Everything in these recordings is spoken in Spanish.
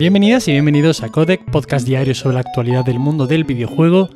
Bienvenidas y bienvenidos a Codec, podcast diario sobre la actualidad del mundo del videojuego.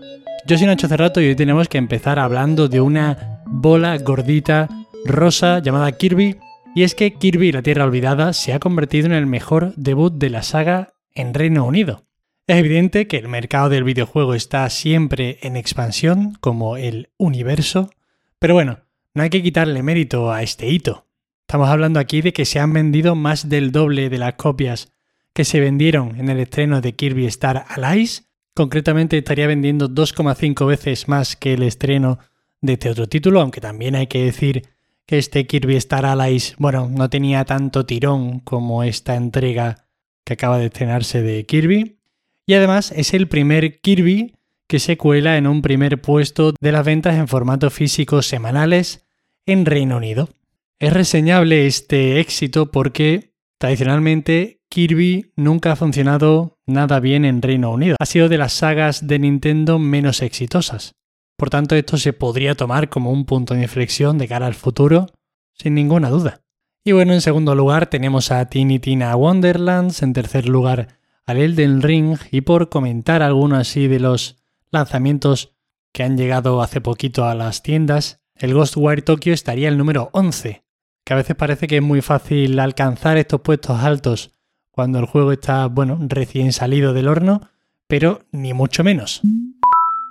Yo soy Nacho Cerrato y hoy tenemos que empezar hablando de una bola gordita rosa llamada Kirby. Y es que Kirby la Tierra Olvidada se ha convertido en el mejor debut de la saga en Reino Unido. Es evidente que el mercado del videojuego está siempre en expansión, como el universo, pero bueno, no hay que quitarle mérito a este hito. Estamos hablando aquí de que se han vendido más del doble de las copias que se vendieron en el estreno de Kirby Star Allies. Concretamente estaría vendiendo 2,5 veces más que el estreno de este otro título, aunque también hay que decir que este Kirby Star Allies, bueno, no tenía tanto tirón como esta entrega que acaba de estrenarse de Kirby. Y además es el primer Kirby que se cuela en un primer puesto de las ventas en formato físico semanales en Reino Unido. Es reseñable este éxito porque tradicionalmente Kirby nunca ha funcionado nada bien en Reino Unido. Ha sido de las sagas de Nintendo menos exitosas. Por tanto, esto se podría tomar como un punto de inflexión de cara al futuro, sin ninguna duda. Y bueno, en segundo lugar tenemos a Tiny Tina Wonderlands, en tercer lugar al Elden Ring, y por comentar algunos así de los lanzamientos que han llegado hace poquito a las tiendas, el Ghostwire Tokyo estaría el número 11, que a veces parece que es muy fácil alcanzar estos puestos altos cuando el juego está, bueno, recién salido del horno, pero ni mucho menos.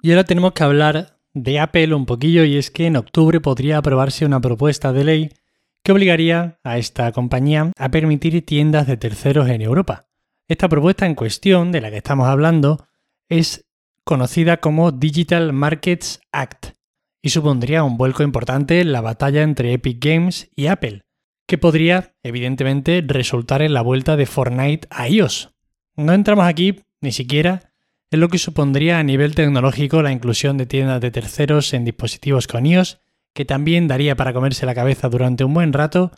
Y ahora tenemos que hablar de Apple un poquillo y es que en octubre podría aprobarse una propuesta de ley que obligaría a esta compañía a permitir tiendas de terceros en Europa. Esta propuesta en cuestión, de la que estamos hablando, es conocida como Digital Markets Act y supondría un vuelco importante en la batalla entre Epic Games y Apple, que podría, evidentemente, resultar en la vuelta de Fortnite a iOS. No entramos aquí ni siquiera en lo que supondría a nivel tecnológico la inclusión de tiendas de terceros en dispositivos con iOS, que también daría para comerse la cabeza durante un buen rato,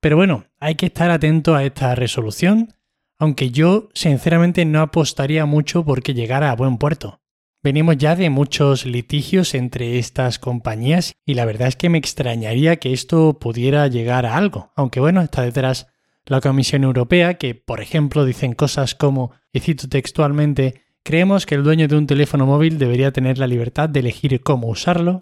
pero bueno, hay que estar atento a esta resolución, aunque yo sinceramente no apostaría mucho porque llegara a buen puerto. Venimos ya de muchos litigios entre estas compañías y la verdad es que me extrañaría que esto pudiera llegar a algo, aunque bueno, está detrás la Comisión Europea que, por ejemplo, dicen cosas como, y cito textualmente, creemos que el dueño de un teléfono móvil debería tener la libertad de elegir cómo usarlo.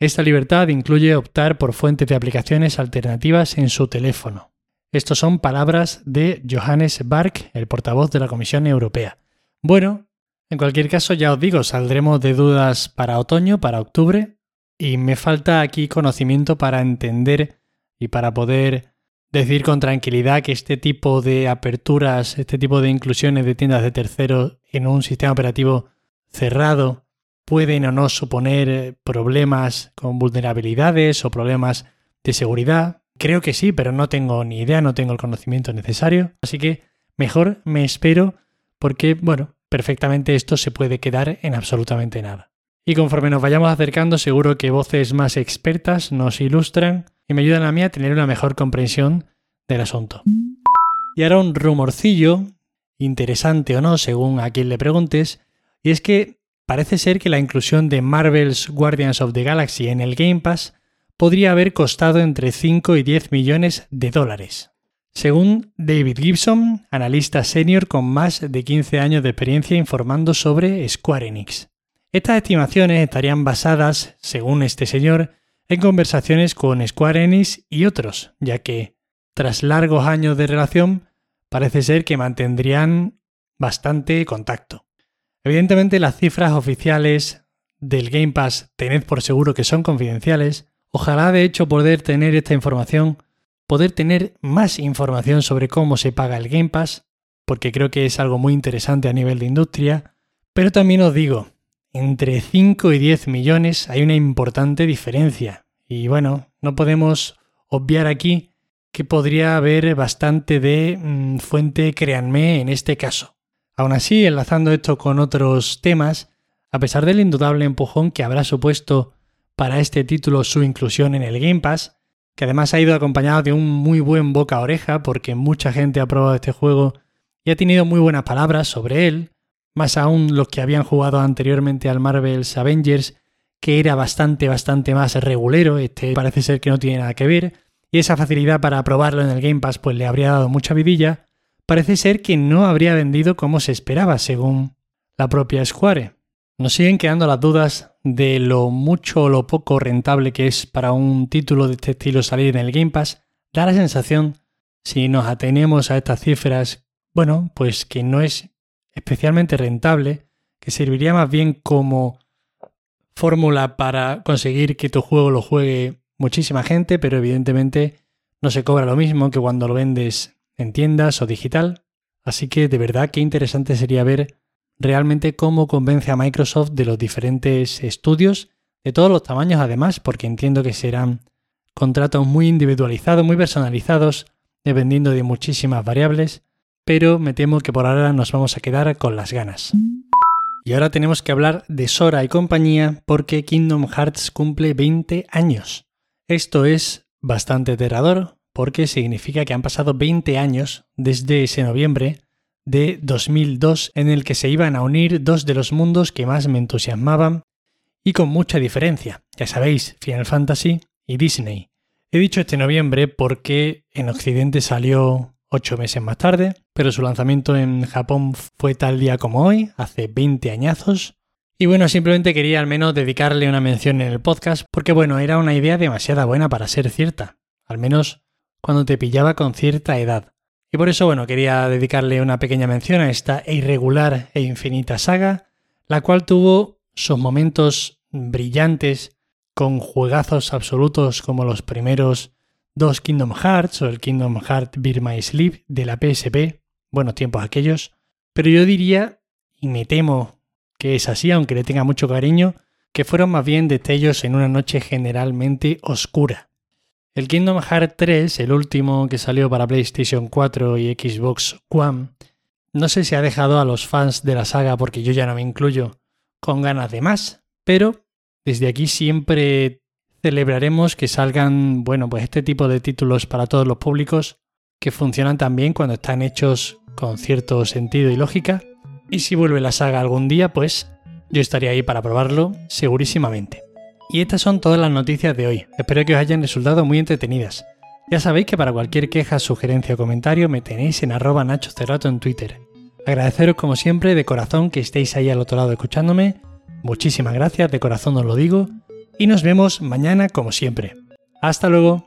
Esta libertad incluye optar por fuentes de aplicaciones alternativas en su teléfono. Estos son palabras de Johannes Bark, el portavoz de la Comisión Europea. Bueno, en cualquier caso, ya os digo, saldremos de dudas para otoño, para octubre, y me falta aquí conocimiento para entender y para poder decir con tranquilidad que este tipo de aperturas, este tipo de inclusiones de tiendas de terceros en un sistema operativo cerrado pueden o no suponer problemas con vulnerabilidades o problemas de seguridad. Creo que sí, pero no tengo ni idea, no tengo el conocimiento necesario. Así que mejor me espero porque, bueno, perfectamente esto se puede quedar en absolutamente nada. Y conforme nos vayamos acercando, seguro que voces más expertas nos ilustran y me ayudan a mí a tener una mejor comprensión del asunto. Y ahora un rumorcillo, interesante o no, según a quien le preguntes, y es que parece ser que la inclusión de Marvel's Guardians of the Galaxy en el Game Pass podría haber costado entre 5 y 10 millones de dólares según David Gibson, analista senior con más de 15 años de experiencia informando sobre Square Enix. Estas estimaciones estarían basadas, según este señor, en conversaciones con Square Enix y otros, ya que, tras largos años de relación, parece ser que mantendrían bastante contacto. Evidentemente las cifras oficiales del Game Pass tened por seguro que son confidenciales. Ojalá de hecho poder tener esta información poder tener más información sobre cómo se paga el Game Pass, porque creo que es algo muy interesante a nivel de industria, pero también os digo, entre 5 y 10 millones hay una importante diferencia. Y bueno, no podemos obviar aquí que podría haber bastante de mm, fuente, créanme, en este caso. Aún así, enlazando esto con otros temas, a pesar del indudable empujón que habrá supuesto para este título su inclusión en el Game Pass, que además ha ido acompañado de un muy buen boca a oreja porque mucha gente ha probado este juego y ha tenido muy buenas palabras sobre él, más aún los que habían jugado anteriormente al Marvel's Avengers, que era bastante, bastante más regulero, este parece ser que no tiene nada que ver, y esa facilidad para probarlo en el Game Pass pues le habría dado mucha vidilla. parece ser que no habría vendido como se esperaba, según la propia Square. Nos siguen quedando las dudas de lo mucho o lo poco rentable que es para un título de este estilo salir en el Game Pass. Da la sensación, si nos atenemos a estas cifras, bueno, pues que no es especialmente rentable, que serviría más bien como fórmula para conseguir que tu juego lo juegue muchísima gente, pero evidentemente no se cobra lo mismo que cuando lo vendes en tiendas o digital. Así que de verdad que interesante sería ver realmente cómo convence a Microsoft de los diferentes estudios, de todos los tamaños además, porque entiendo que serán contratos muy individualizados, muy personalizados, dependiendo de muchísimas variables, pero me temo que por ahora nos vamos a quedar con las ganas. Y ahora tenemos que hablar de Sora y compañía porque Kingdom Hearts cumple 20 años. Esto es bastante aterrador porque significa que han pasado 20 años desde ese noviembre de 2002 en el que se iban a unir dos de los mundos que más me entusiasmaban y con mucha diferencia. Ya sabéis, Final Fantasy y Disney. He dicho este noviembre porque en Occidente salió ocho meses más tarde, pero su lanzamiento en Japón fue tal día como hoy, hace 20 añazos. Y bueno, simplemente quería al menos dedicarle una mención en el podcast porque bueno, era una idea demasiado buena para ser cierta, al menos cuando te pillaba con cierta edad. Y por eso, bueno, quería dedicarle una pequeña mención a esta irregular e infinita saga, la cual tuvo sus momentos brillantes con juegazos absolutos como los primeros dos Kingdom Hearts o el Kingdom Heart Bear My Sleep de la PSP, buenos tiempos aquellos, pero yo diría, y me temo que es así, aunque le tenga mucho cariño, que fueron más bien destellos en una noche generalmente oscura. El Kingdom Hearts 3, el último que salió para PlayStation 4 y Xbox One, no sé si ha dejado a los fans de la saga, porque yo ya no me incluyo, con ganas de más, pero desde aquí siempre celebraremos que salgan, bueno, pues este tipo de títulos para todos los públicos que funcionan también cuando están hechos con cierto sentido y lógica. Y si vuelve la saga algún día, pues yo estaría ahí para probarlo segurísimamente. Y estas son todas las noticias de hoy. Espero que os hayan resultado muy entretenidas. Ya sabéis que para cualquier queja, sugerencia o comentario me tenéis en arroba Nacho en Twitter. Agradeceros como siempre de corazón que estéis ahí al otro lado escuchándome. Muchísimas gracias, de corazón os lo digo y nos vemos mañana como siempre. Hasta luego.